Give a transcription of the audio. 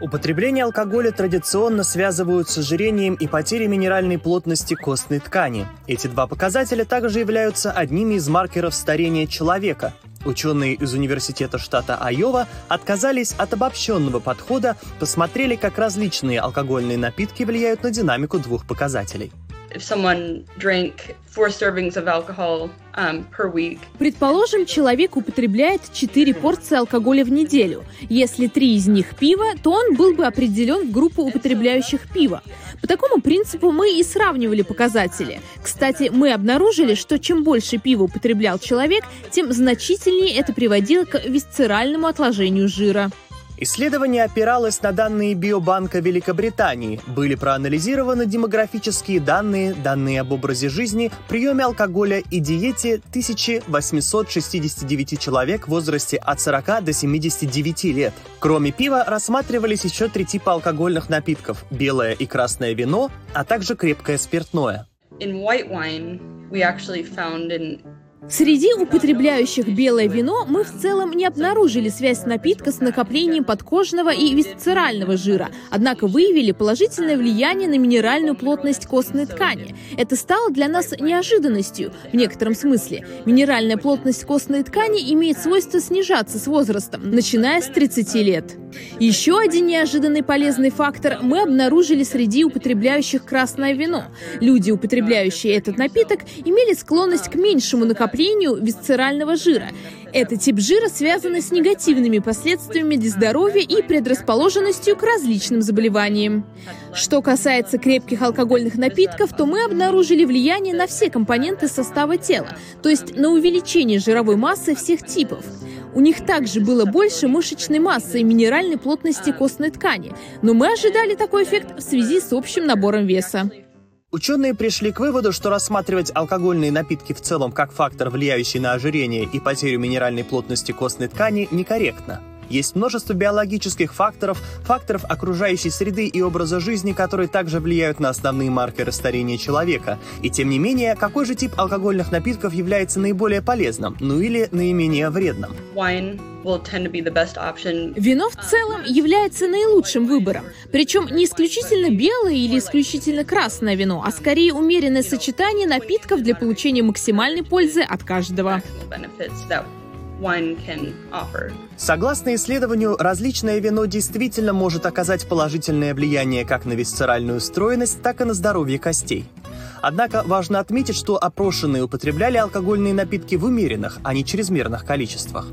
Употребление алкоголя традиционно связывают с ожирением и потерей минеральной плотности костной ткани. Эти два показателя также являются одними из маркеров старения человека. Ученые из университета штата Айова отказались от обобщенного подхода, посмотрели, как различные алкогольные напитки влияют на динамику двух показателей. Um, Предположим, человек употребляет 4 порции алкоголя в неделю. Если три из них пиво, то он был бы определен в группу употребляющих пиво. По такому принципу мы и сравнивали показатели. Кстати, мы обнаружили, что чем больше пива употреблял человек, тем значительнее это приводило к висцеральному отложению жира. Исследование опиралось на данные Биобанка Великобритании. Были проанализированы демографические данные, данные об образе жизни, приеме алкоголя и диете 1869 человек в возрасте от 40 до 79 лет. Кроме пива рассматривались еще три типа алкогольных напитков – белое и красное вино, а также крепкое спиртное. In white wine, we actually found an Среди употребляющих белое вино мы в целом не обнаружили связь напитка с накоплением подкожного и висцерального жира, однако выявили положительное влияние на минеральную плотность костной ткани. Это стало для нас неожиданностью в некотором смысле. Минеральная плотность костной ткани имеет свойство снижаться с возрастом, начиная с 30 лет. Еще один неожиданный полезный фактор мы обнаружили среди употребляющих красное вино. Люди, употребляющие этот напиток, имели склонность к меньшему накоплению висцерального жира. Этот тип жира связан с негативными последствиями для здоровья и предрасположенностью к различным заболеваниям. Что касается крепких алкогольных напитков, то мы обнаружили влияние на все компоненты состава тела, то есть на увеличение жировой массы всех типов. У них также было больше мышечной массы и минеральной плотности костной ткани, но мы ожидали такой эффект в связи с общим набором веса. Ученые пришли к выводу, что рассматривать алкогольные напитки в целом как фактор, влияющий на ожирение и потерю минеральной плотности костной ткани, некорректно. Есть множество биологических факторов, факторов окружающей среды и образа жизни, которые также влияют на основные маркеры старения человека. И тем не менее, какой же тип алкогольных напитков является наиболее полезным, ну или наименее вредным? Вино в целом является наилучшим выбором. Причем не исключительно белое или исключительно красное вино, а скорее умеренное сочетание напитков для получения максимальной пользы от каждого. Согласно исследованию, различное вино действительно может оказать положительное влияние как на висцеральную стройность, так и на здоровье костей. Однако важно отметить, что опрошенные употребляли алкогольные напитки в умеренных, а не чрезмерных количествах.